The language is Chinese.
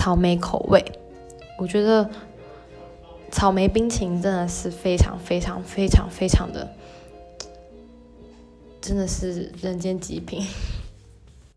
草莓口味。我觉得草莓冰淇淋真的是非常非常非常非常的真的是人间极品。